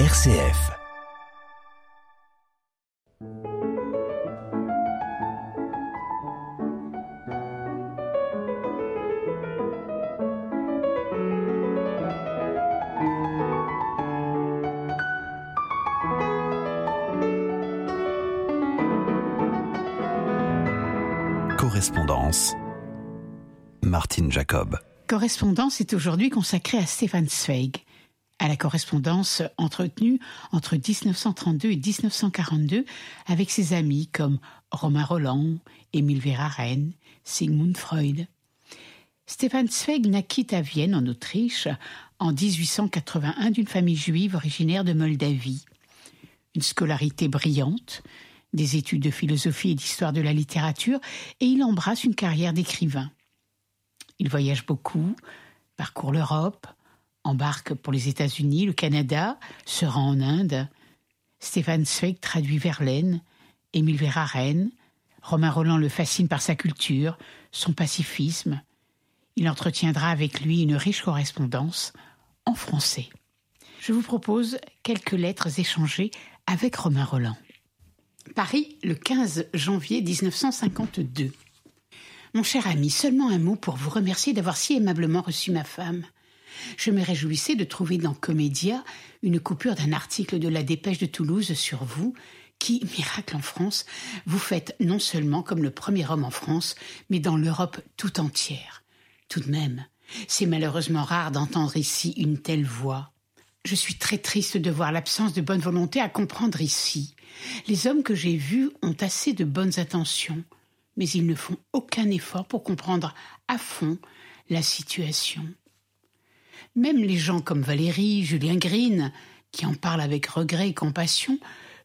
RCF. Correspondance. Martine Jacob. Correspondance est aujourd'hui consacrée à Stefan Zweig, à la correspondance entretenue entre 1932 et 1942 avec ses amis comme Romain Roland, Émile Verhaeren, Sigmund Freud. Stefan Zweig naquit à Vienne, en Autriche, en 1881 d'une famille juive originaire de Moldavie. Une scolarité brillante, des études de philosophie et d'histoire de la littérature, et il embrasse une carrière d'écrivain. Il voyage beaucoup, parcourt l'Europe, embarque pour les États-Unis, le Canada, se rend en Inde. Stéphane Zweig traduit Verlaine, Émile Verhaeren. Romain Roland le fascine par sa culture, son pacifisme. Il entretiendra avec lui une riche correspondance en français. Je vous propose quelques lettres échangées avec Romain Roland. Paris, le 15 janvier 1952. Mon cher ami, seulement un mot pour vous remercier d'avoir si aimablement reçu ma femme. Je me réjouissais de trouver dans Comédia une coupure d'un article de la Dépêche de Toulouse sur vous, qui, miracle en France, vous faites non seulement comme le premier homme en France, mais dans l'Europe tout entière. Tout de même, c'est malheureusement rare d'entendre ici une telle voix. Je suis très triste de voir l'absence de bonne volonté à comprendre ici. Les hommes que j'ai vus ont assez de bonnes intentions, mais ils ne font aucun effort pour comprendre à fond la situation. Même les gens comme Valérie, Julien Green, qui en parlent avec regret et compassion,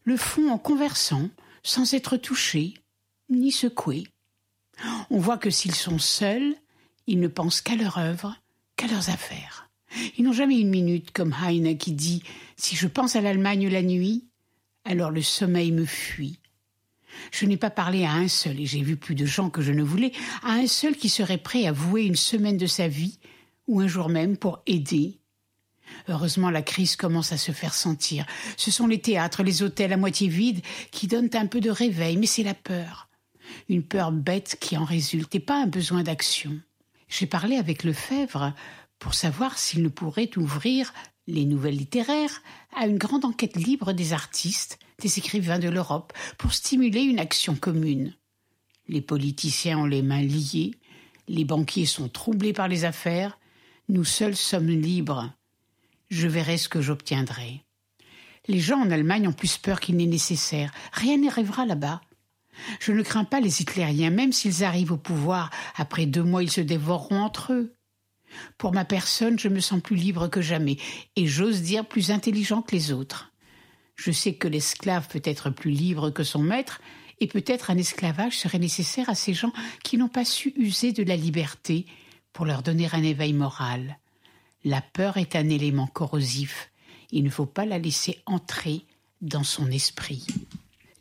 le font en conversant, sans être touchés, ni secoués. On voit que s'ils sont seuls, ils ne pensent qu'à leur œuvre, qu'à leurs affaires. Ils n'ont jamais une minute comme Heine qui dit Si je pense à l'Allemagne la nuit, alors le sommeil me fuit. Je n'ai pas parlé à un seul, et j'ai vu plus de gens que je ne voulais, à un seul qui serait prêt à vouer une semaine de sa vie, ou un jour même, pour aider. Heureusement, la crise commence à se faire sentir. Ce sont les théâtres, les hôtels à moitié vides qui donnent un peu de réveil, mais c'est la peur. Une peur bête qui en résulte, et pas un besoin d'action. J'ai parlé avec Lefebvre pour savoir s'il ne pourrait ouvrir les nouvelles littéraires à une grande enquête libre des artistes, des écrivains de l'Europe, pour stimuler une action commune. Les politiciens ont les mains liées, les banquiers sont troublés par les affaires, nous seuls sommes libres. Je verrai ce que j'obtiendrai. Les gens en Allemagne ont plus peur qu'il n'est nécessaire. Rien n'arrivera là-bas. Je ne crains pas les hitlériens, même s'ils arrivent au pouvoir. Après deux mois, ils se dévoreront entre eux. Pour ma personne, je me sens plus libre que jamais, et j'ose dire plus intelligent que les autres. Je sais que l'esclave peut être plus libre que son maître, et peut-être un esclavage serait nécessaire à ces gens qui n'ont pas su user de la liberté pour leur donner un éveil moral. La peur est un élément corrosif, il ne faut pas la laisser entrer dans son esprit.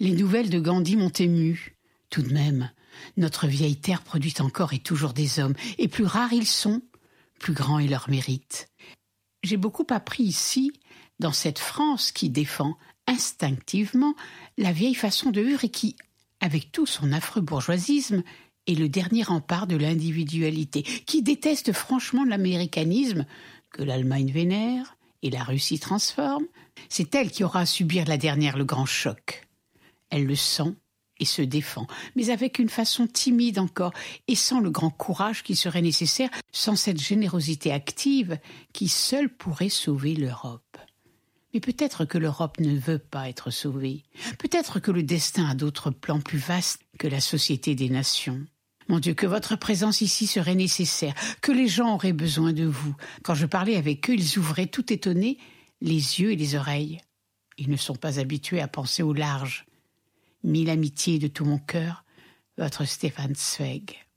Les nouvelles de Gandhi m'ont ému. Tout de même, notre vieille terre produit encore et toujours des hommes, et plus rares ils sont, plus grand est leur mérite. J'ai beaucoup appris ici, dans cette France qui défend instinctivement la vieille façon de vivre et qui, avec tout son affreux bourgeoisisme, est le dernier rempart de l'individualité, qui déteste franchement l'américanisme que l'Allemagne vénère et la Russie transforme. C'est elle qui aura à subir la dernière le grand choc. Elle le sent et se défend, mais avec une façon timide encore, et sans le grand courage qui serait nécessaire, sans cette générosité active qui seule pourrait sauver l'Europe. Mais peut-être que l'Europe ne veut pas être sauvée. Peut-être que le destin a d'autres plans plus vastes que la société des nations. Mon Dieu, que votre présence ici serait nécessaire, que les gens auraient besoin de vous. Quand je parlais avec eux, ils ouvraient tout étonnés les yeux et les oreilles. Ils ne sont pas habitués à penser au large. Mille amitiés de tout mon cœur, votre Stéphane Zweig.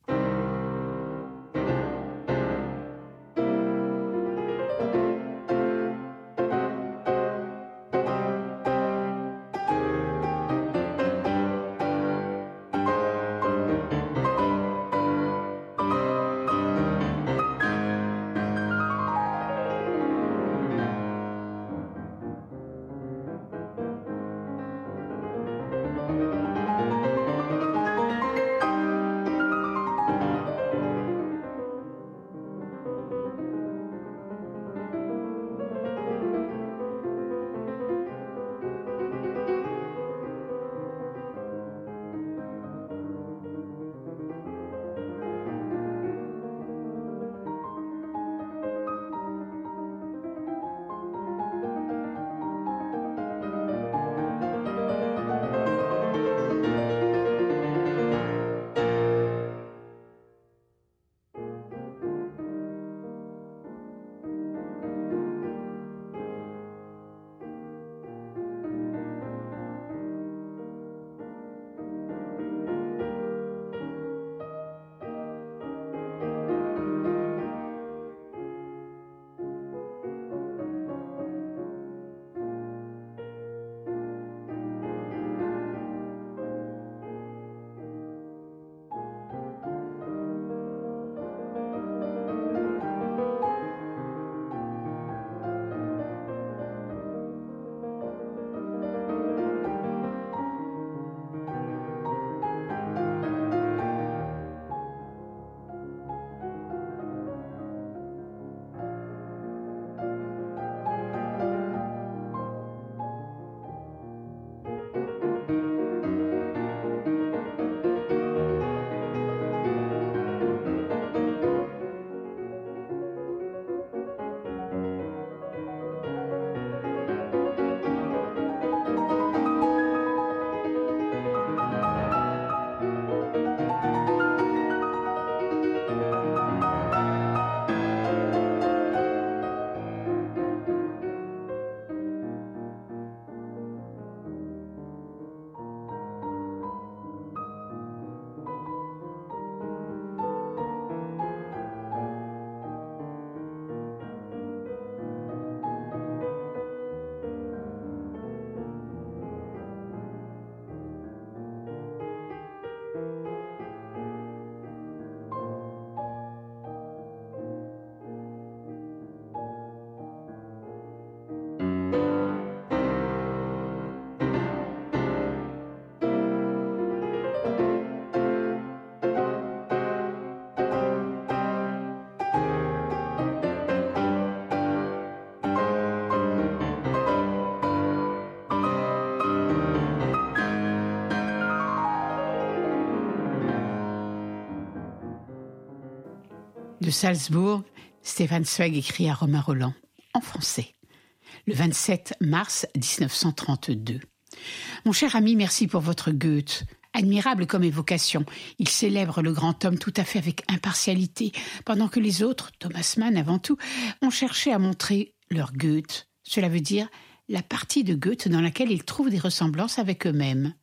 Salzbourg, Stéphane Zweig écrit à Romain Roland, en français, le 27 mars 1932. Mon cher ami, merci pour votre Goethe. Admirable comme évocation, il célèbre le grand homme tout à fait avec impartialité, pendant que les autres, Thomas Mann avant tout, ont cherché à montrer leur Goethe. Cela veut dire la partie de Goethe dans laquelle ils trouvent des ressemblances avec eux-mêmes.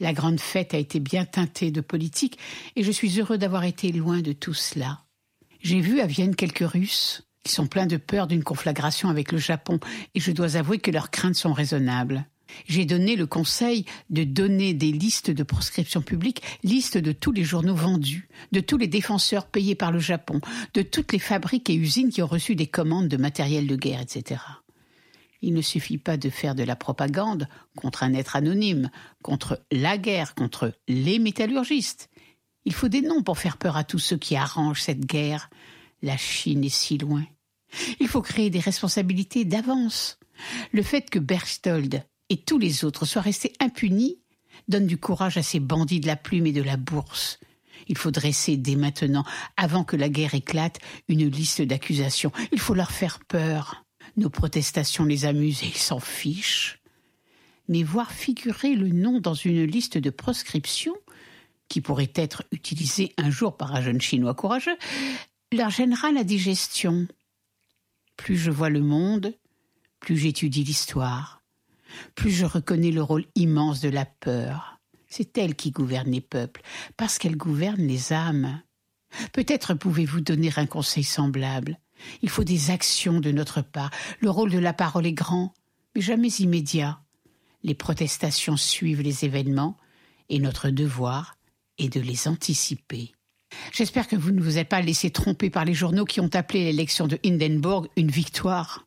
La grande fête a été bien teintée de politique, et je suis heureux d'avoir été loin de tout cela. J'ai vu à Vienne quelques Russes qui sont pleins de peur d'une conflagration avec le Japon, et je dois avouer que leurs craintes sont raisonnables. J'ai donné le conseil de donner des listes de proscription publique, listes de tous les journaux vendus, de tous les défenseurs payés par le Japon, de toutes les fabriques et usines qui ont reçu des commandes de matériel de guerre, etc. Il ne suffit pas de faire de la propagande contre un être anonyme, contre la guerre, contre les métallurgistes. Il faut des noms pour faire peur à tous ceux qui arrangent cette guerre. La Chine est si loin. Il faut créer des responsabilités d'avance. Le fait que Berchtold et tous les autres soient restés impunis donne du courage à ces bandits de la plume et de la bourse. Il faut dresser dès maintenant, avant que la guerre éclate, une liste d'accusations. Il faut leur faire peur. Nos protestations les amusent et ils s'en fichent. Mais voir figurer le nom dans une liste de proscription, qui pourrait être utilisée un jour par un jeune Chinois courageux, leur gênera la digestion. Plus je vois le monde, plus j'étudie l'histoire, plus je reconnais le rôle immense de la peur. C'est elle qui gouverne les peuples, parce qu'elle gouverne les âmes. Peut-être pouvez-vous donner un conseil semblable. Il faut des actions de notre part. Le rôle de la parole est grand, mais jamais immédiat. Les protestations suivent les événements, et notre devoir est de les anticiper. J'espère que vous ne vous êtes pas laissé tromper par les journaux qui ont appelé l'élection de Hindenburg une victoire.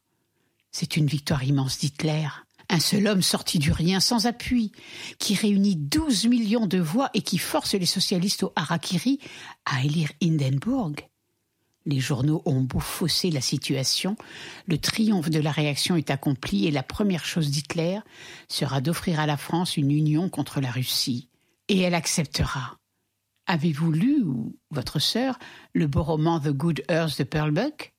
C'est une victoire immense d'Hitler. Un seul homme sorti du rien sans appui, qui réunit 12 millions de voix et qui force les socialistes au Harakiri à élire Hindenburg. Les journaux ont beau fausser la situation, le triomphe de la réaction est accompli et la première chose d'Hitler sera d'offrir à la France une union contre la Russie. Et elle acceptera. Avez-vous lu, ou votre sœur, le beau roman The Good Earth de Perlbuck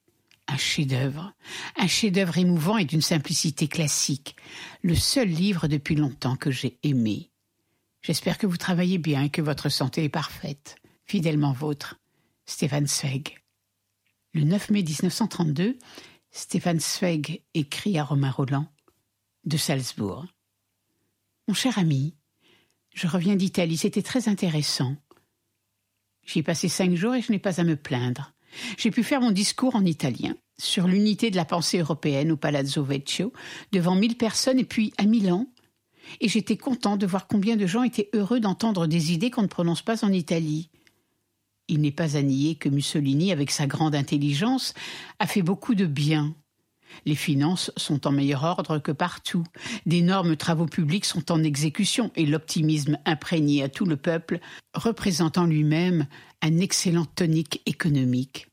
un chef-d'œuvre, un chef-d'œuvre émouvant et d'une simplicité classique, le seul livre depuis longtemps que j'ai aimé. J'espère que vous travaillez bien et que votre santé est parfaite. Fidèlement vôtre, Stéphane Zweig. Le 9 mai 1932, Stéphane Zweig écrit à Romain Roland de Salzbourg. Mon cher ami, je reviens d'Italie, c'était très intéressant. J'y ai passé cinq jours et je n'ai pas à me plaindre. J'ai pu faire mon discours en italien sur l'unité de la pensée européenne au Palazzo Vecchio devant mille personnes et puis à Milan. Et j'étais content de voir combien de gens étaient heureux d'entendre des idées qu'on ne prononce pas en Italie. Il n'est pas à nier que Mussolini, avec sa grande intelligence, a fait beaucoup de bien. Les finances sont en meilleur ordre que partout. D'énormes travaux publics sont en exécution et l'optimisme imprégné à tout le peuple représente en lui-même un excellent tonique économique.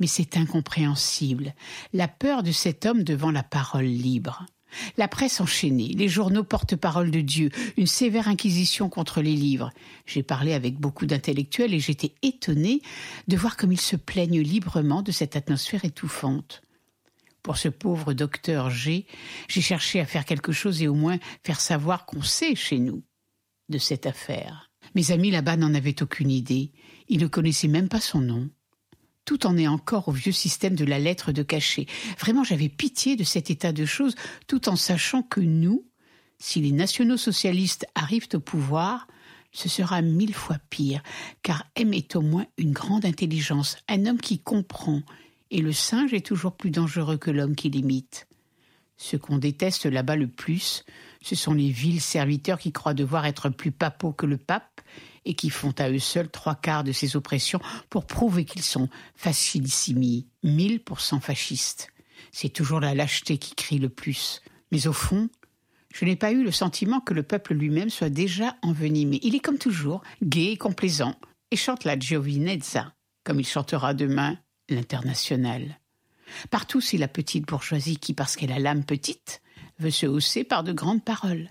Mais c'est incompréhensible, la peur de cet homme devant la parole libre. La presse enchaînée, les journaux porte-parole de Dieu, une sévère inquisition contre les livres. J'ai parlé avec beaucoup d'intellectuels et j'étais étonné de voir comme ils se plaignent librement de cette atmosphère étouffante. Pour ce pauvre docteur G, j'ai cherché à faire quelque chose et au moins faire savoir qu'on sait chez nous de cette affaire. Mes amis là-bas n'en avaient aucune idée. Ils ne connaissaient même pas son nom. Tout en est encore au vieux système de la lettre de cachet. Vraiment, j'avais pitié de cet état de choses, tout en sachant que nous, si les nationaux socialistes arrivent au pouvoir, ce sera mille fois pire, car M est au moins une grande intelligence, un homme qui comprend, et le singe est toujours plus dangereux que l'homme qui l'imite. Ce qu'on déteste là-bas le plus, ce sont les vils serviteurs qui croient devoir être plus papaux que le pape et qui font à eux seuls trois quarts de ces oppressions pour prouver qu'ils sont facilissimi, mille pour cent fascistes. C'est toujours la lâcheté qui crie le plus. Mais au fond, je n'ai pas eu le sentiment que le peuple lui-même soit déjà envenimé. Il est comme toujours, gai et complaisant, et chante la Giovinezza, comme il chantera demain l'international. Partout, c'est la petite bourgeoisie qui, parce qu'elle a l'âme petite, veut se hausser par de grandes paroles.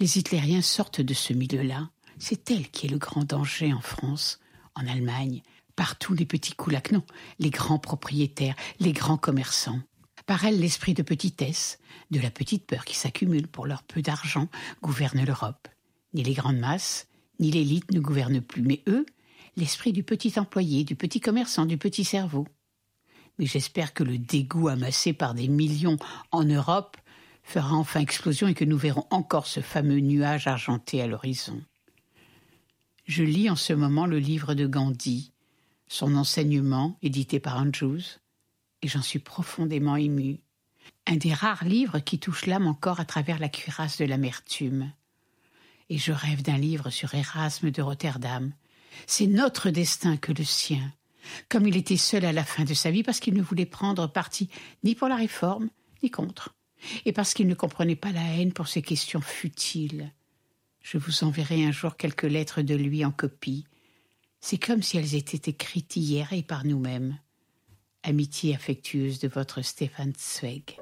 Les hitlériens sortent de ce milieu-là. C'est elle qui est le grand danger en France, en Allemagne, Partout les petits coulacs, non, les grands propriétaires, les grands commerçants. Par elle, l'esprit de petitesse, de la petite peur qui s'accumule pour leur peu d'argent, gouverne l'Europe. Ni les grandes masses, ni l'élite ne gouvernent plus, mais eux, l'esprit du petit employé, du petit commerçant, du petit cerveau. Mais j'espère que le dégoût amassé par des millions en Europe fera enfin explosion et que nous verrons encore ce fameux nuage argenté à l'horizon. Je lis en ce moment le livre de Gandhi, son enseignement, édité par Andrews, et j'en suis profondément ému. Un des rares livres qui touche l'âme encore à travers la cuirasse de l'amertume. Et je rêve d'un livre sur Erasme de Rotterdam. C'est notre destin que le sien. Comme il était seul à la fin de sa vie parce qu'il ne voulait prendre parti ni pour la réforme, ni contre, et parce qu'il ne comprenait pas la haine pour ces questions futiles. Je vous enverrai un jour quelques lettres de lui en copie. C'est comme si elles étaient écrites hier et par nous-mêmes. Amitié affectueuse de votre Stéphane Zweig.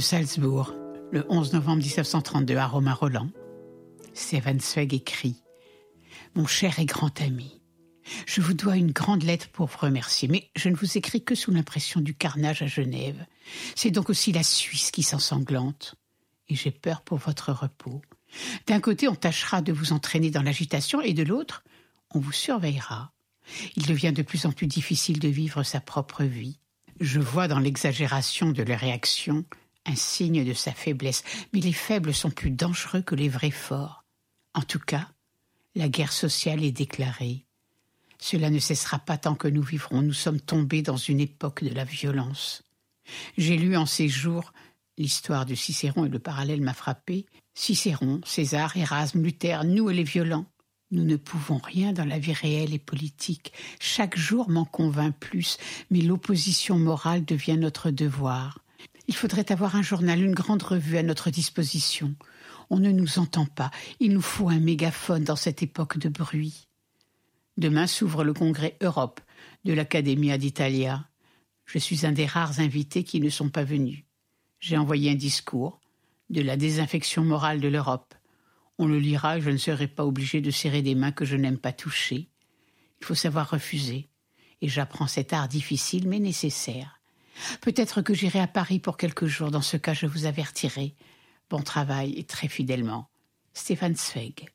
Salzbourg, le 11 novembre 1932, à Romain Roland. Stefan Zweig écrit Mon cher et grand ami, Je vous dois une grande lettre pour vous remercier, mais je ne vous écris que sous l'impression du carnage à Genève. C'est donc aussi la Suisse qui s'ensanglante. Et j'ai peur pour votre repos. D'un côté, on tâchera de vous entraîner dans l'agitation, et de l'autre, on vous surveillera. Il devient de plus en plus difficile de vivre sa propre vie. Je vois dans l'exagération de leur réaction signe de sa faiblesse, mais les faibles sont plus dangereux que les vrais forts. En tout cas, la guerre sociale est déclarée. Cela ne cessera pas tant que nous vivrons. Nous sommes tombés dans une époque de la violence. J'ai lu en ces jours l'histoire de Cicéron et le parallèle m'a frappé. Cicéron, César, Erasme, Luther, nous et les violents. Nous ne pouvons rien dans la vie réelle et politique. Chaque jour m'en convainc plus, mais l'opposition morale devient notre devoir. Il faudrait avoir un journal, une grande revue à notre disposition. On ne nous entend pas. Il nous faut un mégaphone dans cette époque de bruit. Demain s'ouvre le congrès Europe de l'Accademia d'Italia. Je suis un des rares invités qui ne sont pas venus. J'ai envoyé un discours de la désinfection morale de l'Europe. On le lira je ne serai pas obligé de serrer des mains que je n'aime pas toucher. Il faut savoir refuser. Et j'apprends cet art difficile mais nécessaire. Peut-être que j'irai à Paris pour quelques jours. Dans ce cas, je vous avertirai. Bon travail et très fidèlement. Stéphane Zweig.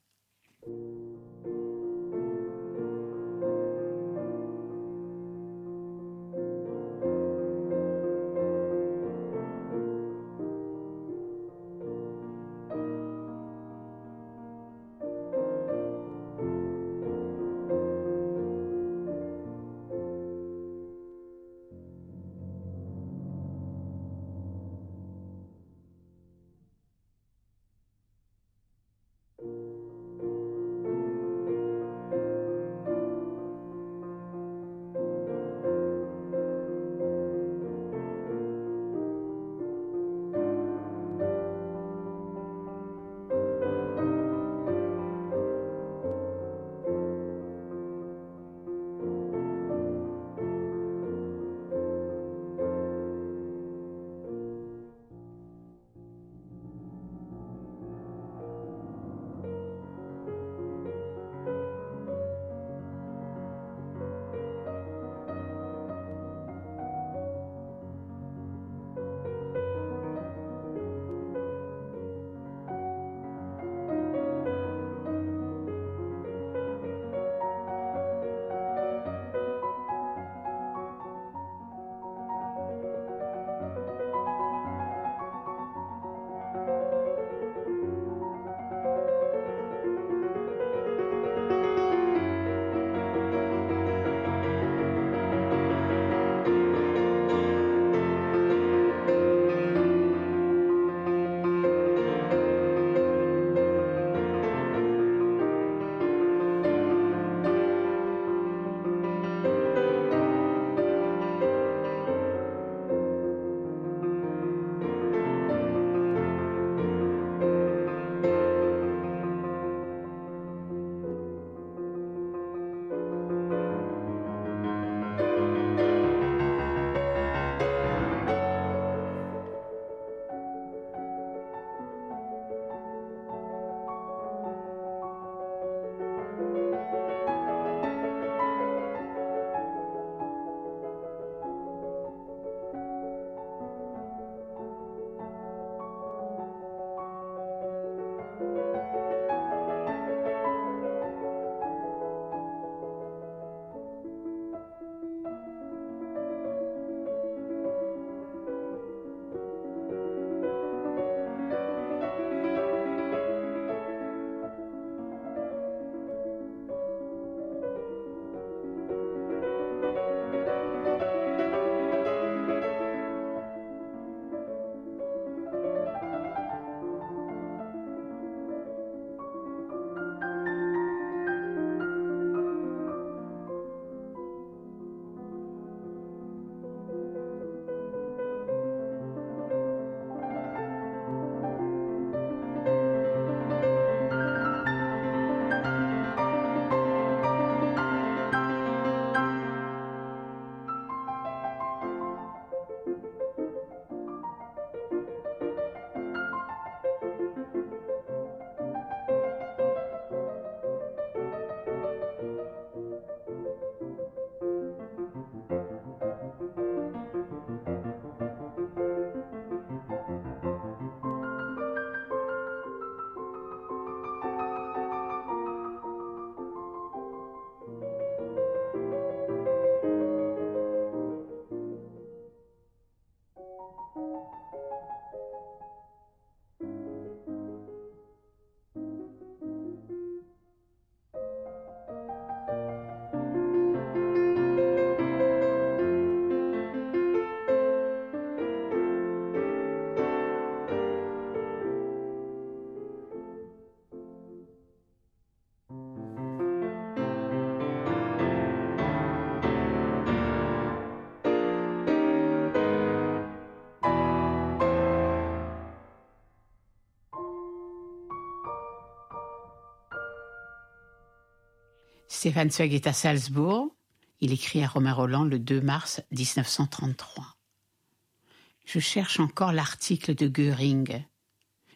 Stéphane Zweig est à Salzbourg. Il écrit à Romain Roland le 2 mars 1933. Je cherche encore l'article de Goering,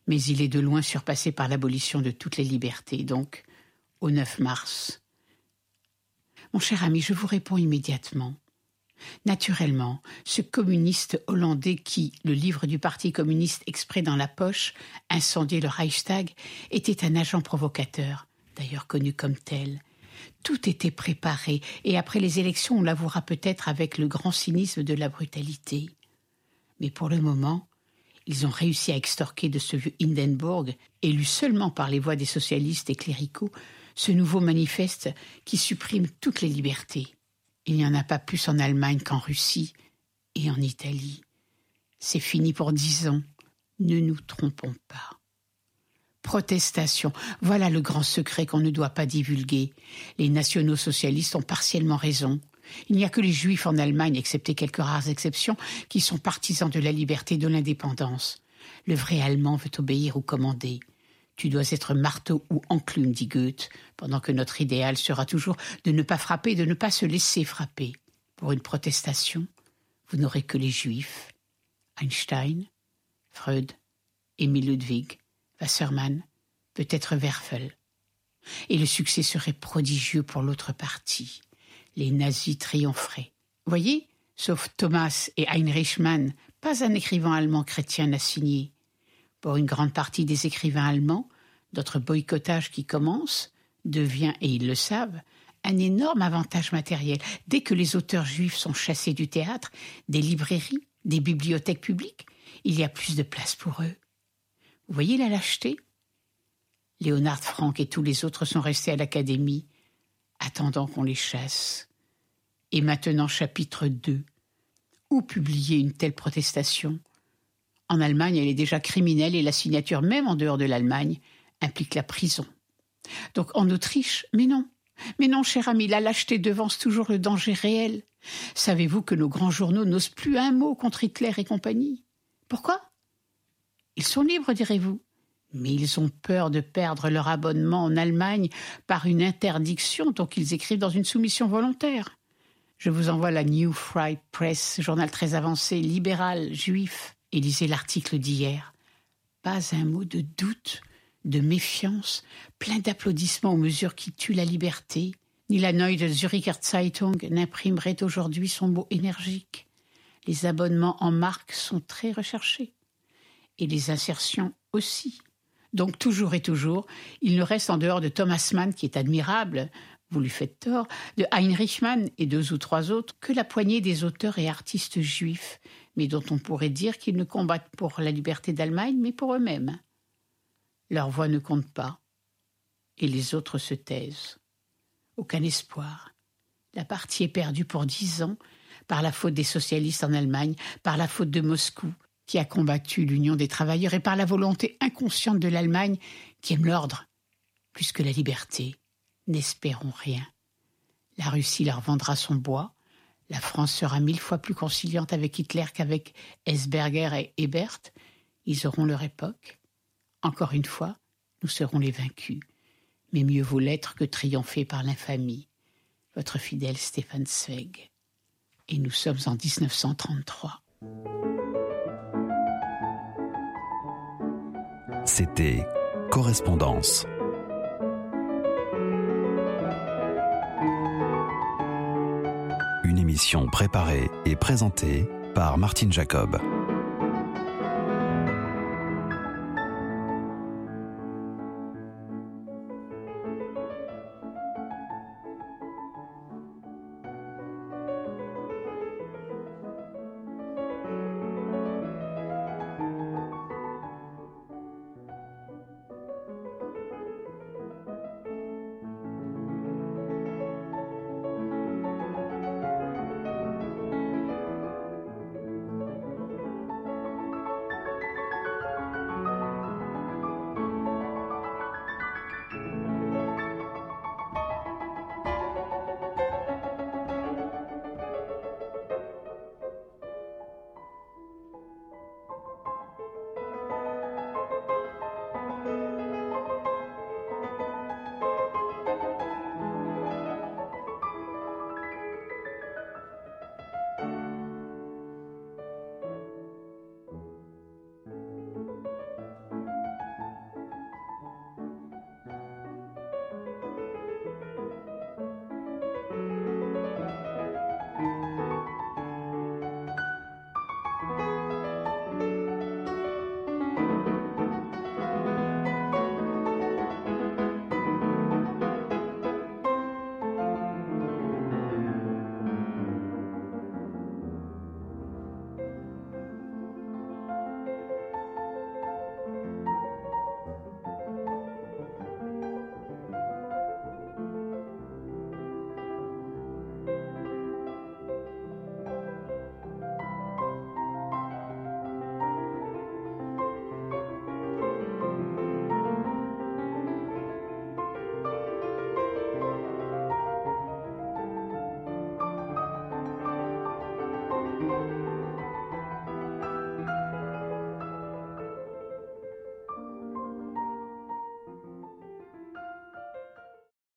mais il est de loin surpassé par l'abolition de toutes les libertés, donc au 9 mars. Mon cher ami, je vous réponds immédiatement. Naturellement, ce communiste hollandais qui, le livre du Parti communiste exprès dans la poche, incendiait le Reichstag, était un agent provocateur, d'ailleurs connu comme tel. Tout était préparé, et après les élections, on l'avouera peut-être avec le grand cynisme de la brutalité. Mais pour le moment, ils ont réussi à extorquer de ce vieux Hindenburg, élu seulement par les voix des socialistes et cléricaux, ce nouveau manifeste qui supprime toutes les libertés. Il n'y en a pas plus en Allemagne qu'en Russie et en Italie. C'est fini pour dix ans. Ne nous trompons pas. Protestation, voilà le grand secret qu'on ne doit pas divulguer. Les nationaux socialistes ont partiellement raison. Il n'y a que les juifs en Allemagne, excepté quelques rares exceptions, qui sont partisans de la liberté et de l'indépendance. Le vrai Allemand veut obéir ou commander. Tu dois être marteau ou enclume, dit Goethe, pendant que notre idéal sera toujours de ne pas frapper, de ne pas se laisser frapper. Pour une protestation, vous n'aurez que les juifs, Einstein, Freud, Émile Ludwig, Wassermann, peut-être Werfel. Et le succès serait prodigieux pour l'autre partie. Les nazis triompheraient. Voyez, sauf Thomas et Heinrich Mann, pas un écrivain allemand chrétien n'a signé. Pour une grande partie des écrivains allemands, notre boycottage qui commence devient, et ils le savent, un énorme avantage matériel. Dès que les auteurs juifs sont chassés du théâtre, des librairies, des bibliothèques publiques, il y a plus de place pour eux. Voyez la lâcheté? Léonard Franck et tous les autres sont restés à l'académie, attendant qu'on les chasse. Et maintenant, chapitre 2. Où publier une telle protestation? En Allemagne, elle est déjà criminelle et la signature, même en dehors de l'Allemagne, implique la prison. Donc en Autriche, mais non. Mais non, cher ami, la lâcheté devance toujours le danger réel. Savez-vous que nos grands journaux n'osent plus un mot contre Hitler et compagnie? Pourquoi? Ils sont libres, direz-vous. Mais ils ont peur de perdre leur abonnement en Allemagne par une interdiction, donc ils écrivent dans une soumission volontaire. Je vous envoie la New Fried Press, journal très avancé, libéral, juif et lisez l'article d'hier. Pas un mot de doute, de méfiance, plein d'applaudissements aux mesures qui tuent la liberté. Ni la Neue Züricher Zeitung n'imprimerait aujourd'hui son mot énergique. Les abonnements en marque sont très recherchés. Et les insertions aussi. Donc toujours et toujours, il ne reste en dehors de Thomas Mann, qui est admirable, vous lui faites tort, de Heinrich Mann et deux ou trois autres, que la poignée des auteurs et artistes juifs, mais dont on pourrait dire qu'ils ne combattent pour la liberté d'Allemagne, mais pour eux-mêmes. Leur voix ne compte pas, et les autres se taisent. Aucun espoir. La partie est perdue pour dix ans par la faute des socialistes en Allemagne, par la faute de Moscou, qui a combattu l'union des travailleurs, et par la volonté inconsciente de l'Allemagne, qui aime l'ordre plus que la liberté n'espérons rien. La Russie leur vendra son bois, la France sera mille fois plus conciliante avec Hitler qu'avec Esberger et Ebert, ils auront leur époque. Encore une fois, nous serons les vaincus, mais mieux vaut l'être que triompher par l'infamie. Votre fidèle Stéphane Zweig. Et nous sommes en 1933. C'était Correspondance. préparée et présentée par Martine Jacob.